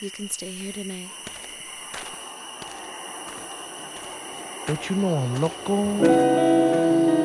You can stay here tonight. Don't you know I'm loco?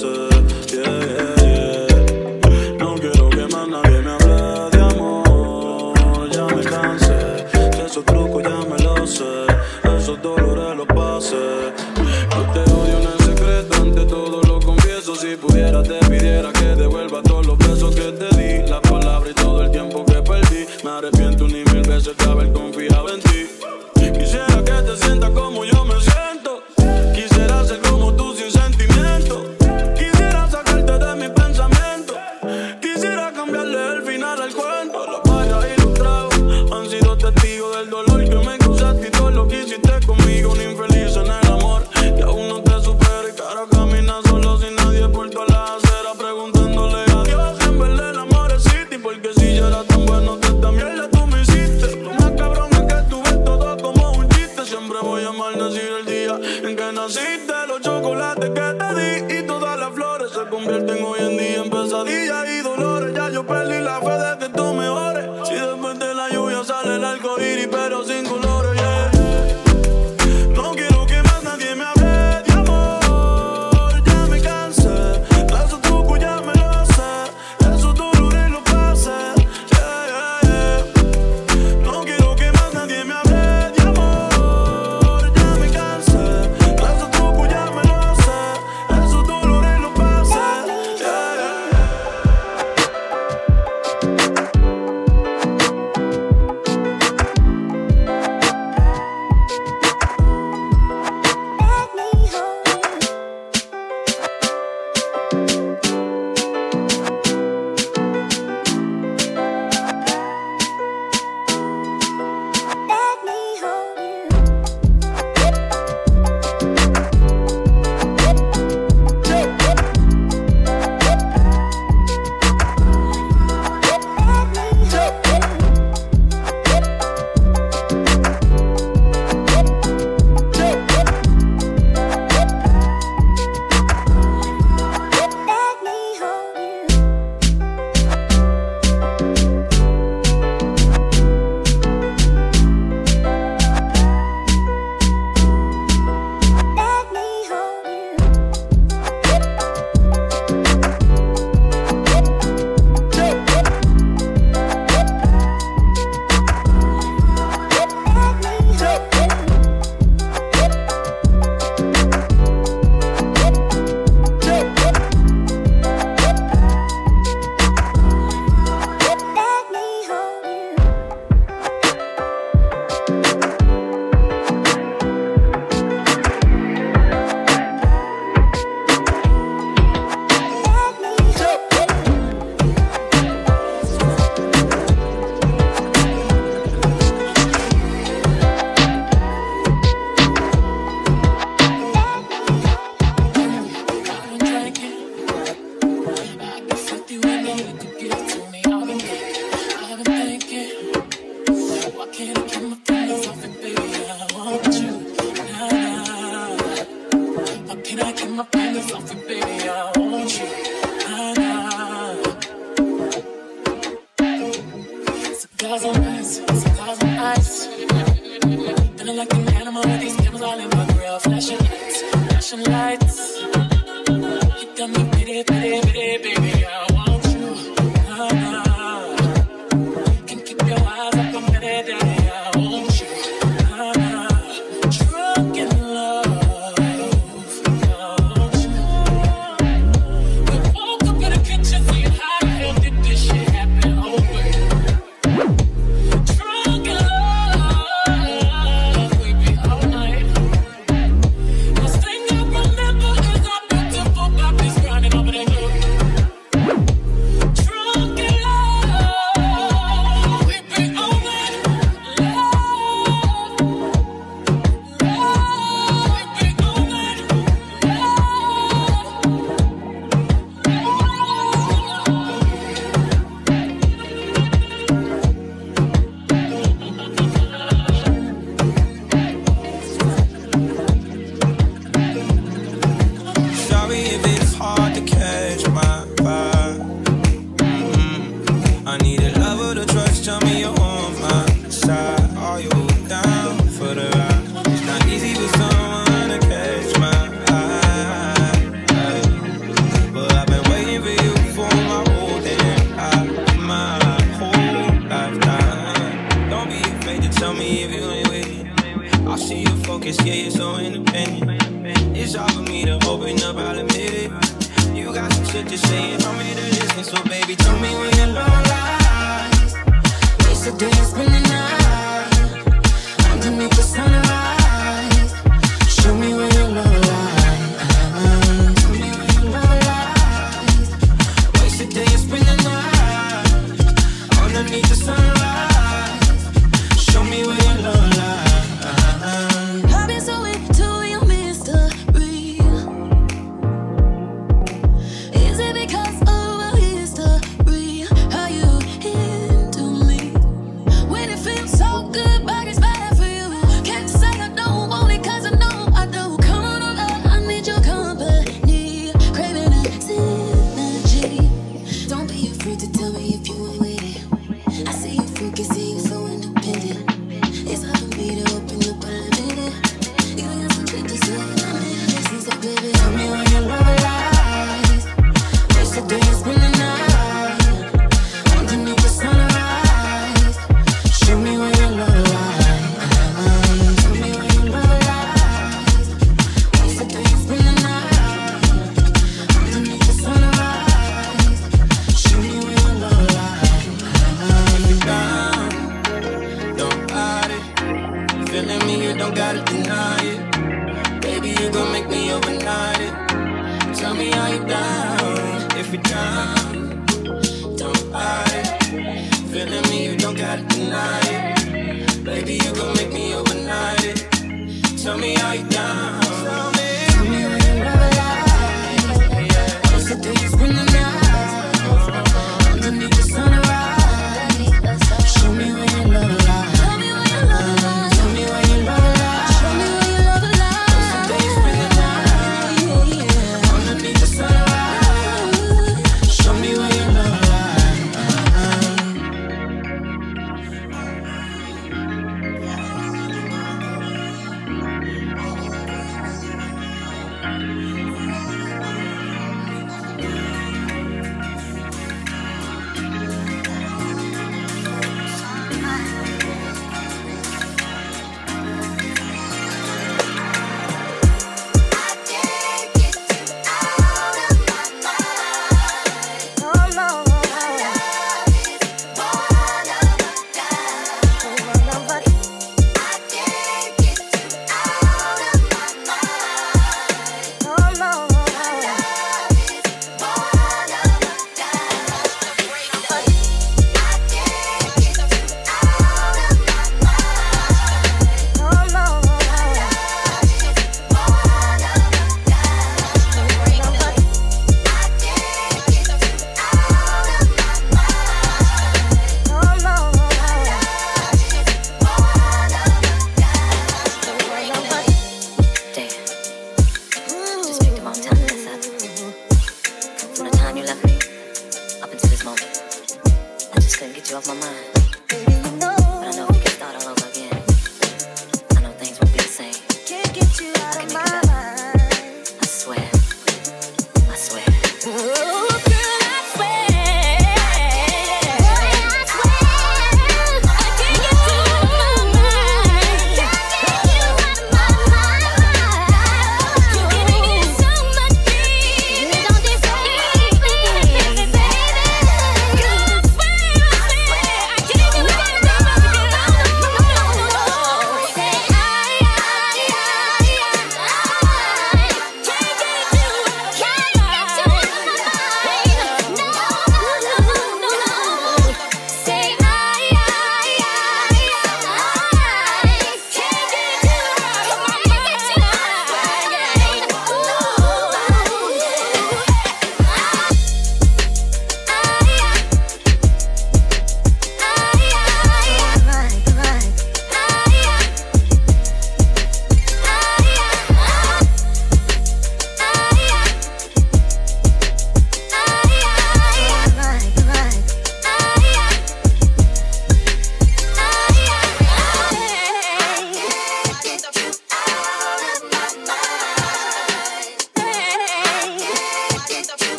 Dolores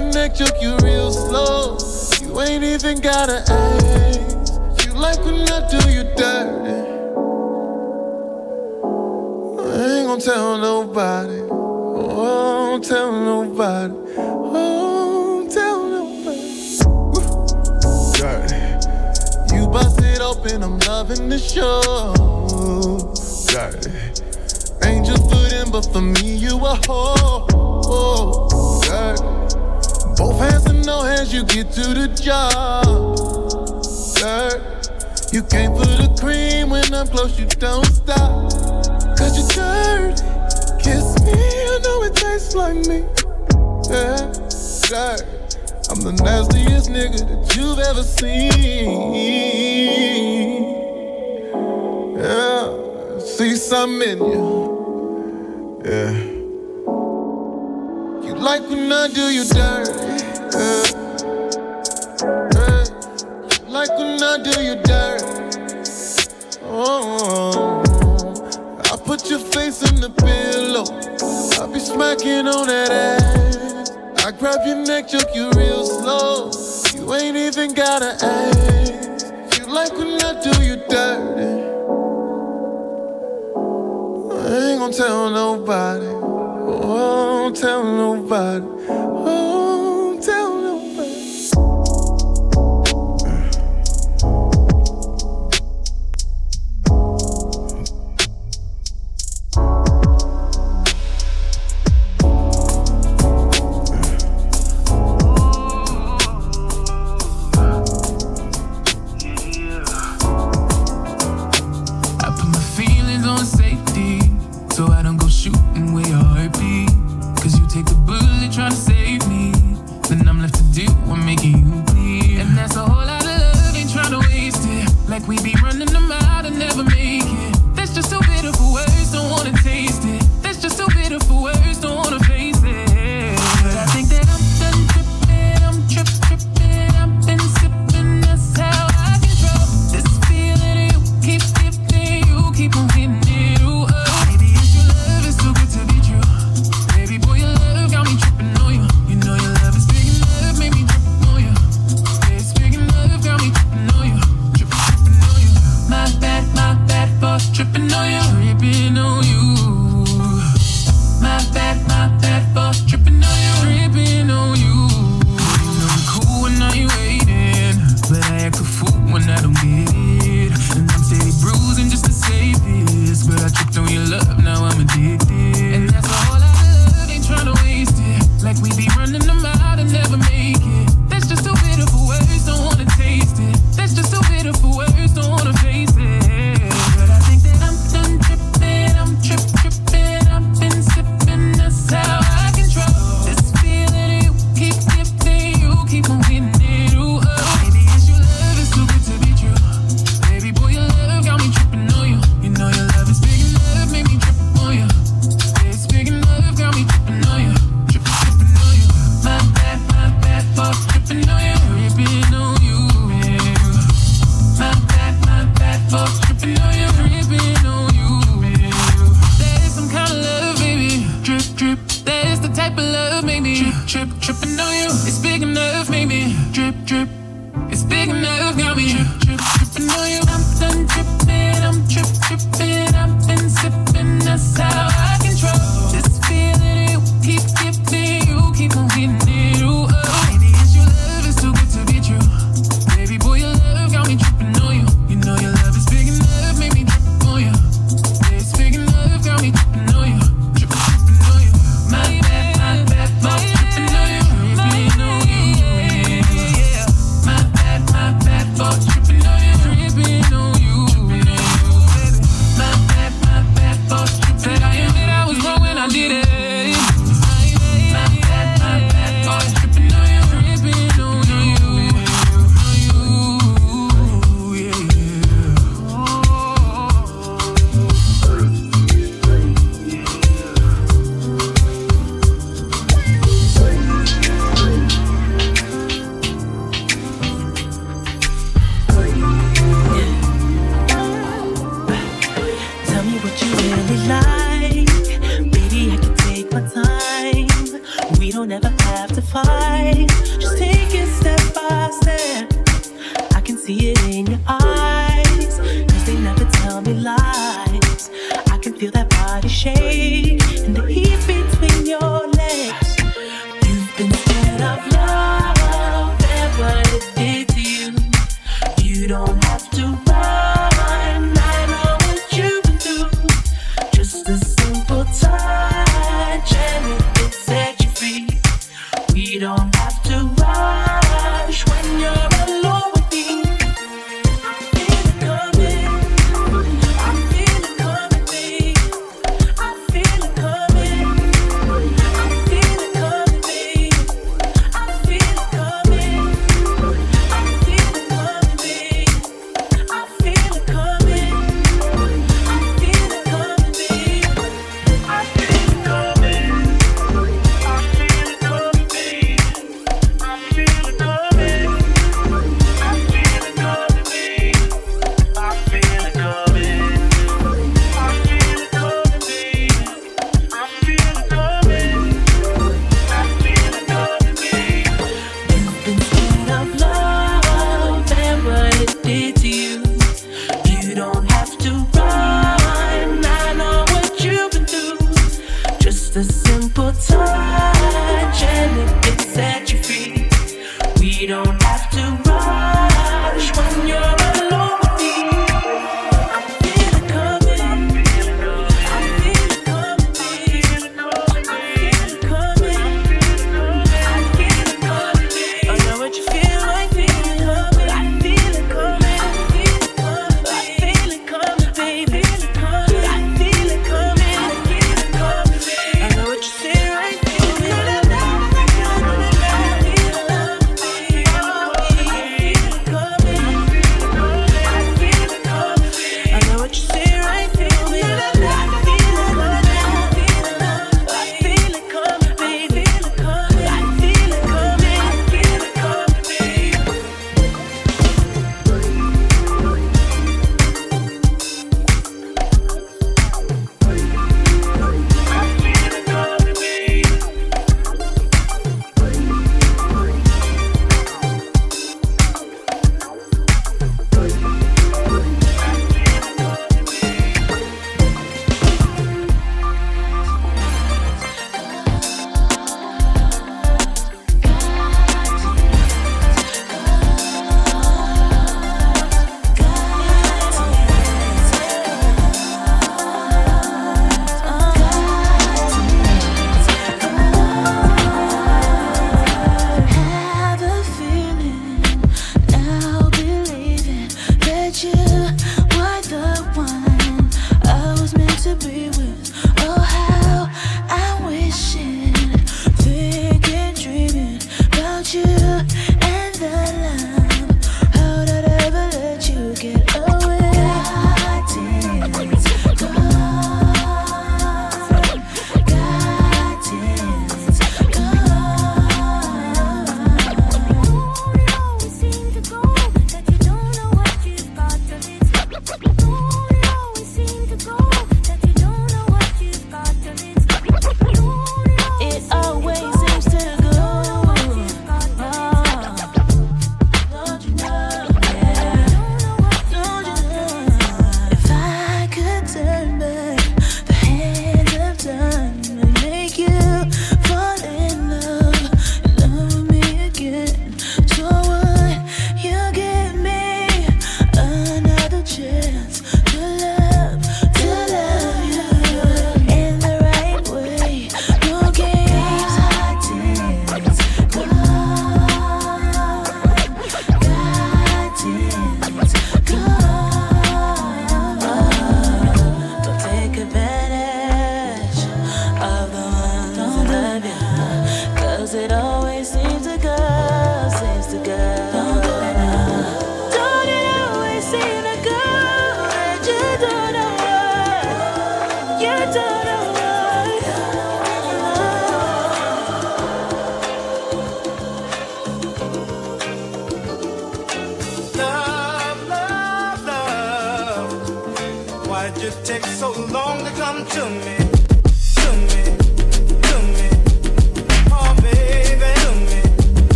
Your neck, choke you real slow. You ain't even gotta ask. You like when I do you dirty. I ain't gonna tell nobody. Oh, don't tell nobody. Oh, don't tell nobody. Dirty. You bust it open, I'm loving the show. Dirty. Angel foot in, but for me, you a hoe. Dirty. Both hands and no hands, you get to the job. Dirty. You came for the cream when I'm close, you don't stop. Cause you're dirty. Kiss me, I know it tastes like me. Yeah, dirty. I'm the nastiest nigga that you've ever seen. Yeah, see something in you. Yeah. You like when I do you dirty. Smacking on that ass. I grab your neck, choke you real slow. You ain't even gotta ask. You like when I do you dirty. I ain't gonna tell nobody. Oh, don't tell nobody.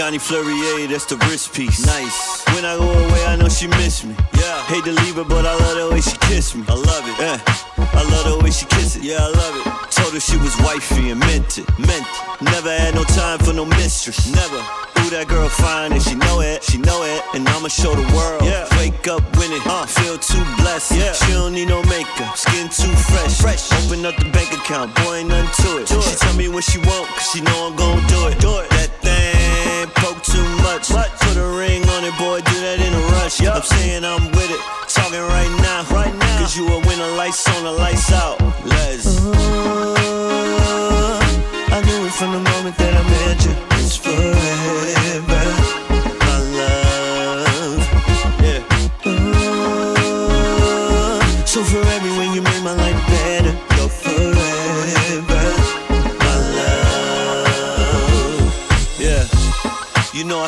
Parmigiani Fleurier, that's the wrist piece.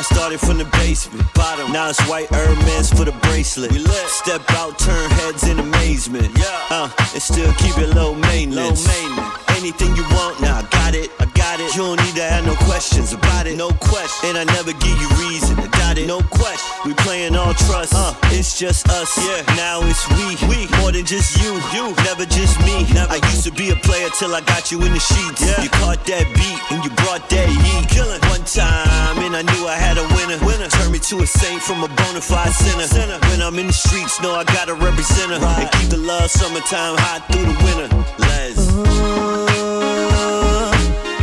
Started from the basement. Bottom. Now it's white Hermes for the bracelet. We lit. Step out, turn heads in amazement. Yeah. Uh, and still keep it low maintenance. Low maintenance. Anything you want, now I got it. I got it. You don't need to have no questions about it. No question. And I never give you reason to doubt it. No question. We playing all trust. Uh, it's just us. Yeah. Now it's we. We. More than just you. You. Never just me. Never. I used to be a player till I got you in the sheets. Yeah. You caught that beat and you brought that heat. Killing. One time and I knew I had a winner. Winner. Turned me to a saint from a bona fide sinner. sinner. When I'm in the streets, know I gotta represent her. And keep the love summertime hot through the winter. Les.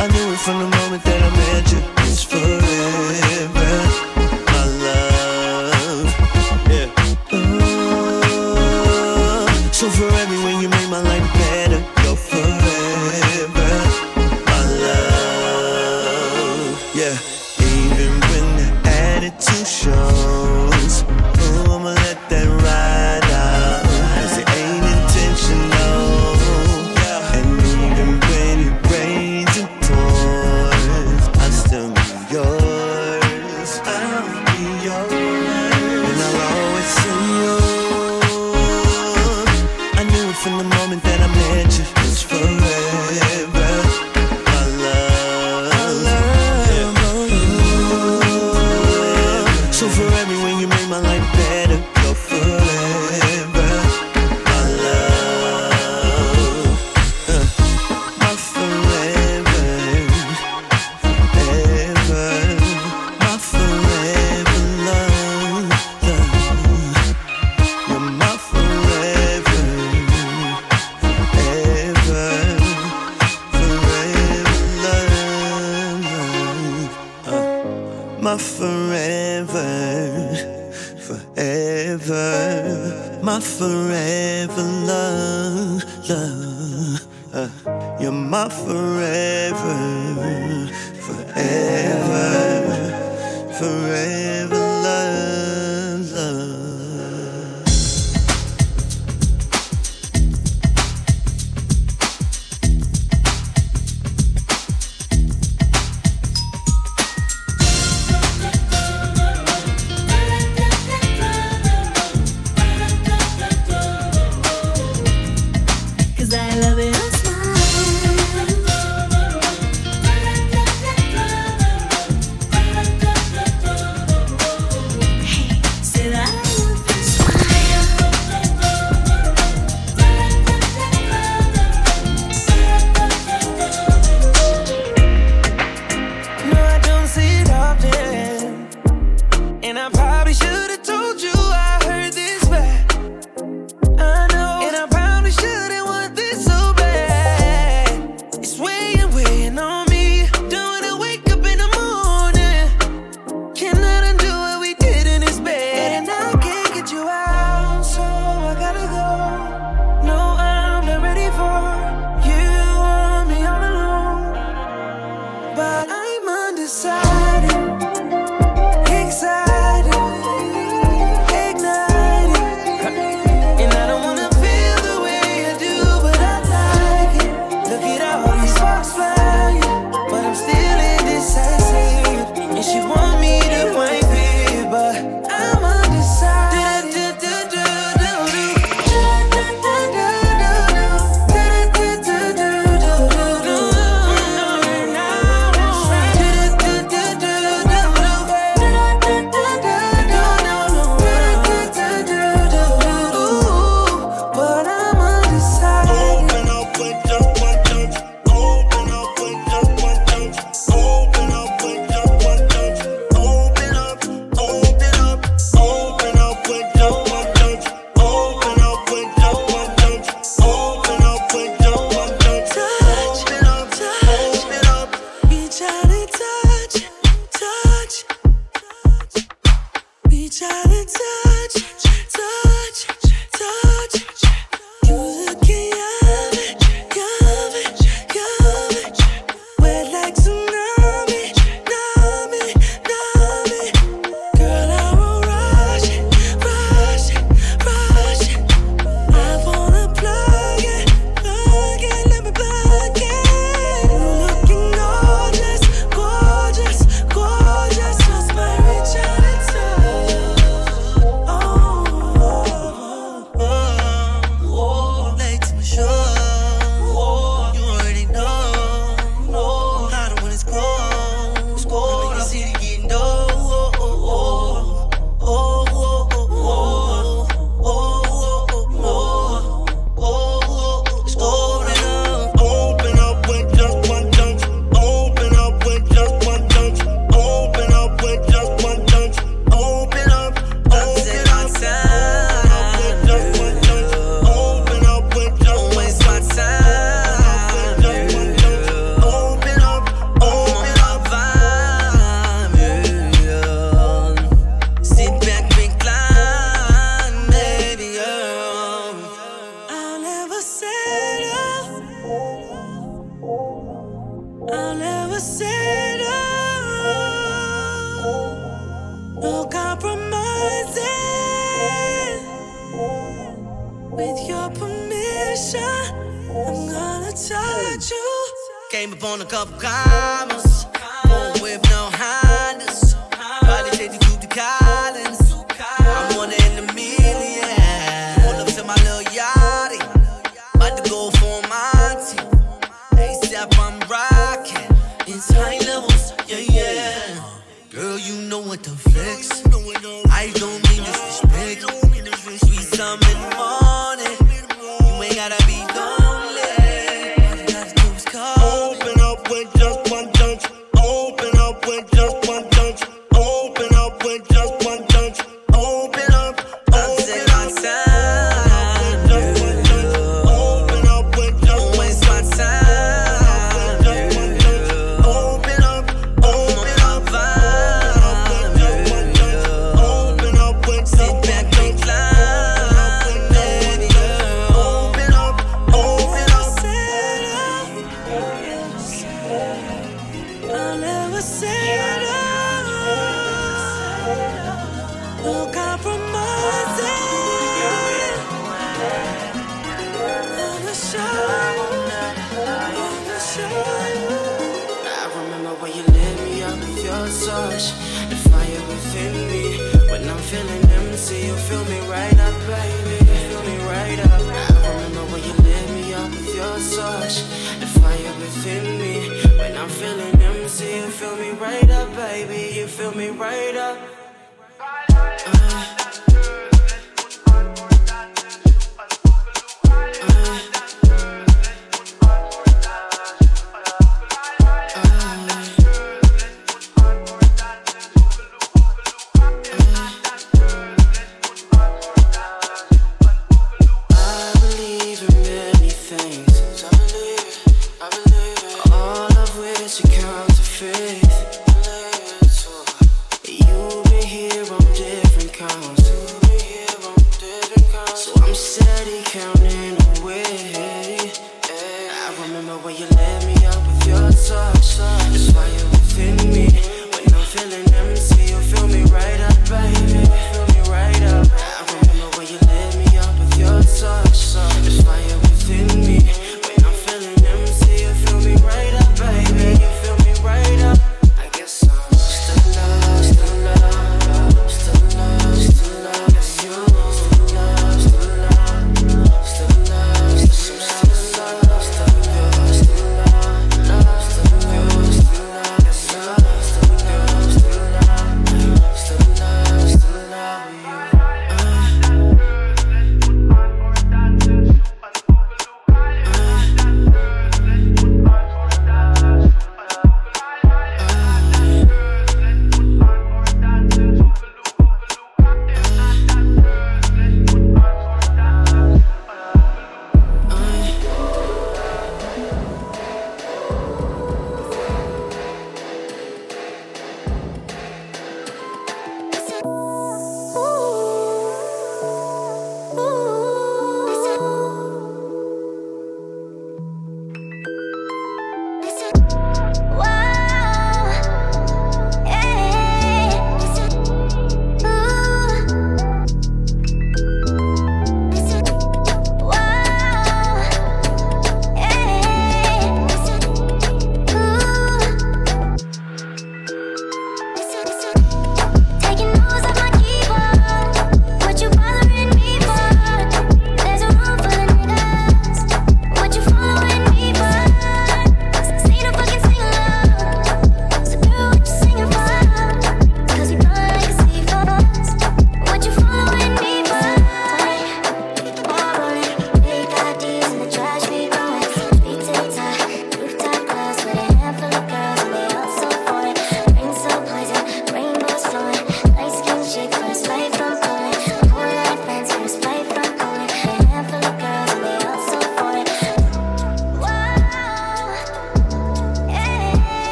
I knew it from the moment that I met you. It's forever,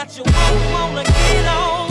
that you won't wanna get on.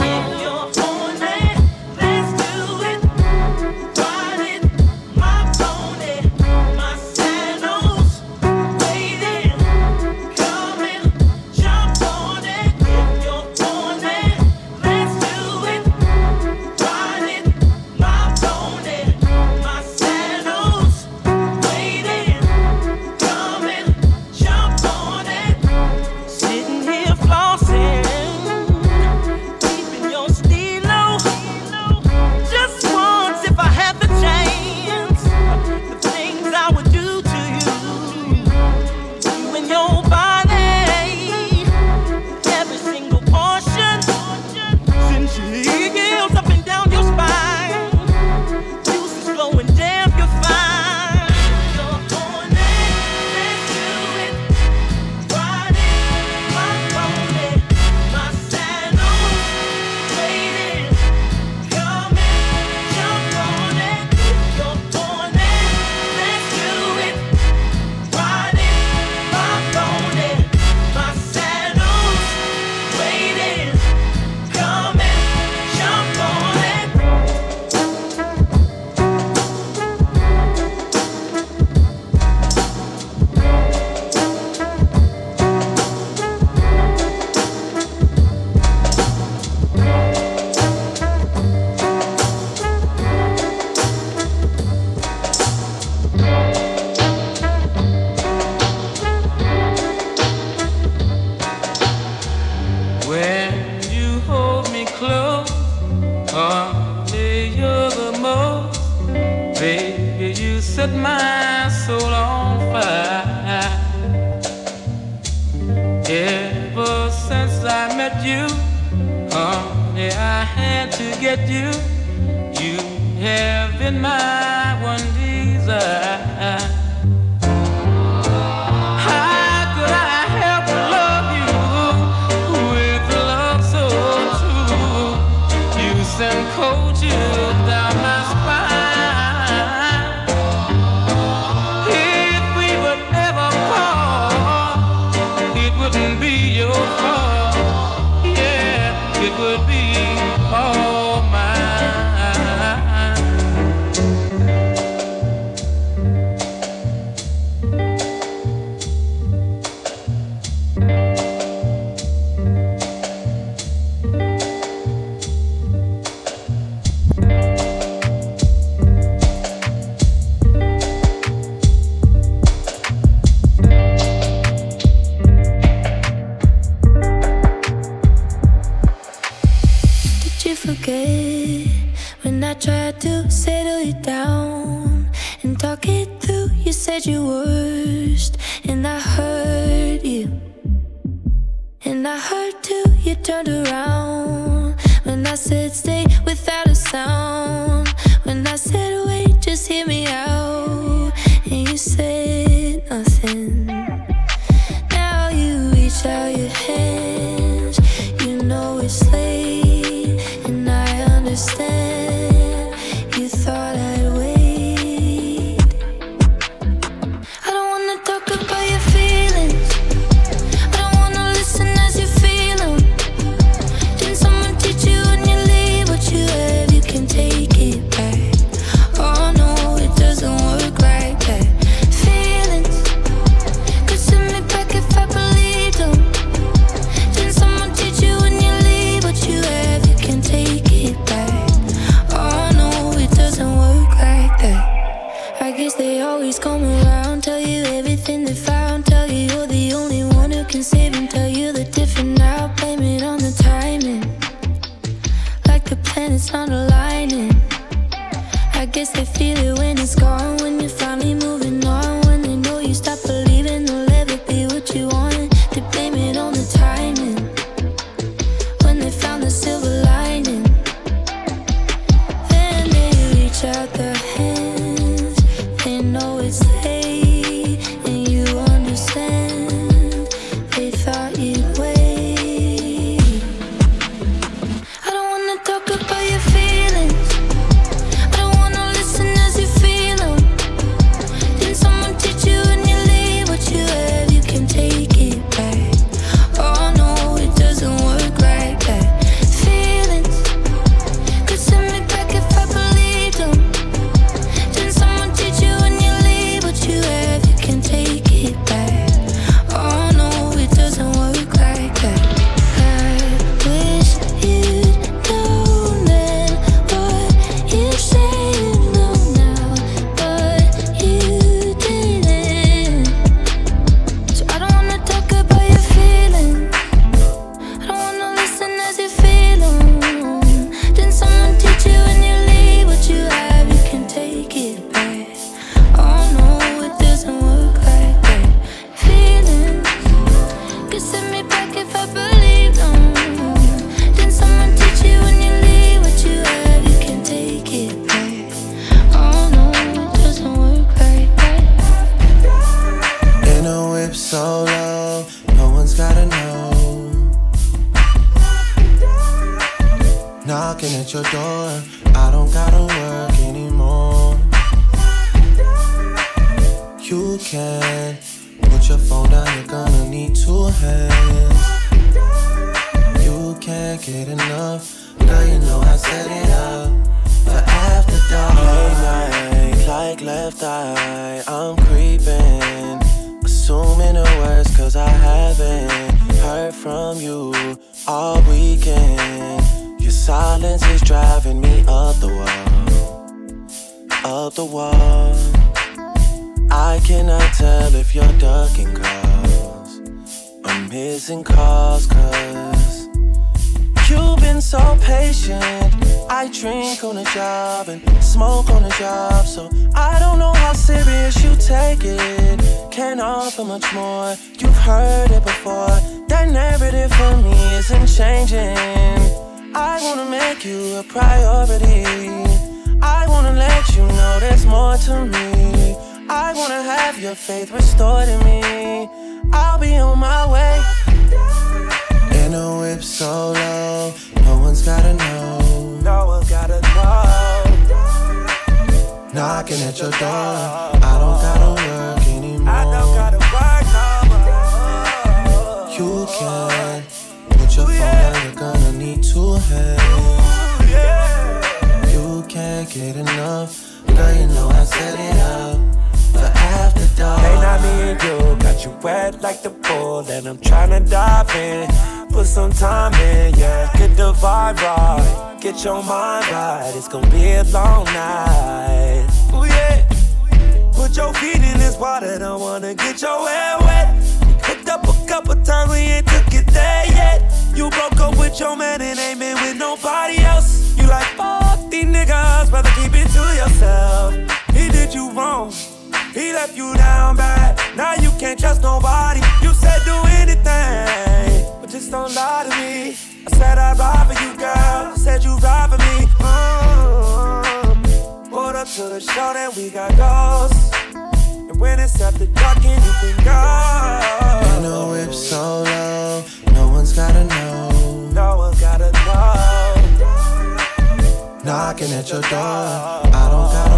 make you a priority. I wanna let you know there's more to me. I wanna have your faith restored in me. I'll be on my way. In a whip solo, no one's gotta know. No one's gotta know. Knocking at your door, I don't gotta work anymore. I don't gotta work no more. You can put your phone down, you're gonna need two hands get enough. Girl, you know I set it up for after dark. Hey, not me and you, got you wet like the pool, and I'm tryna dive in. Put some time in, yeah. Get the vibe right, get your mind right. It's gonna be a long night. Ooh, yeah. Put your feet in this water, don't wanna get your hair wet. Hooked up a couple times, we ain't took it there yet. You broke up with your man and ain't been with nobody else. You like, oh mother, keep it to yourself. He did you wrong. He left you down bad. Now you can't trust nobody. You said do anything, but just don't lie to me. I said I'd ride for you, girl. I said you'd ride for me. Mm-hmm. Up to the show, then we got ghosts. And when it's after dark, and you can go. Ain't no it's so low. No one's gotta know. No one's gotta know knocking at your door. I don't got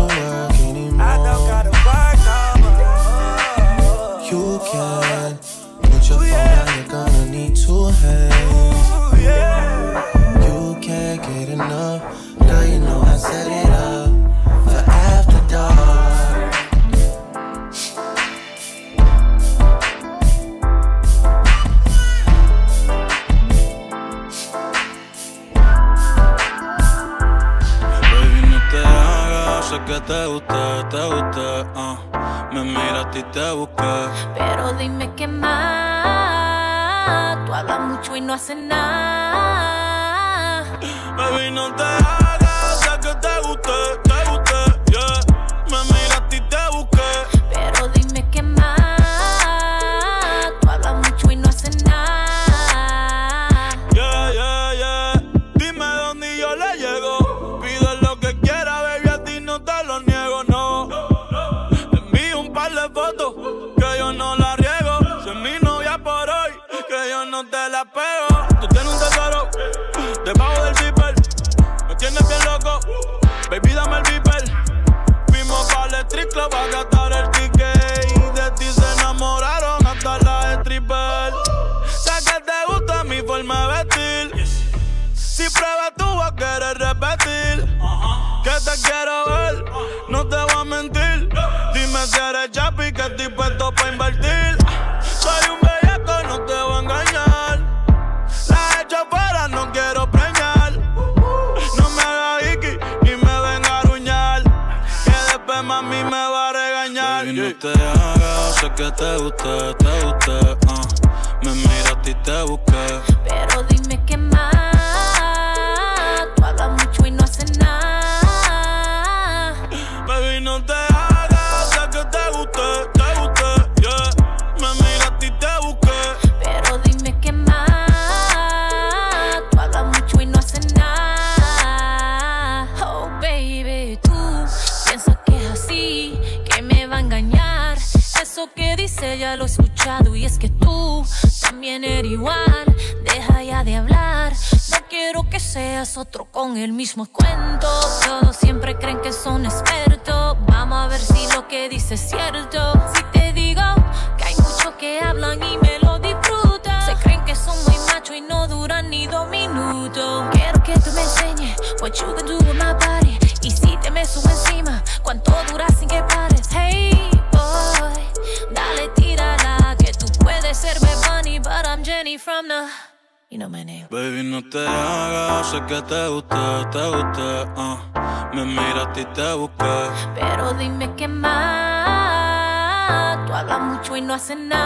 te guste, te guste, uh. Ah. me miraste y te busqué. Pero dime qué más, tú hablas mucho y no haces nada. Baby, no te and I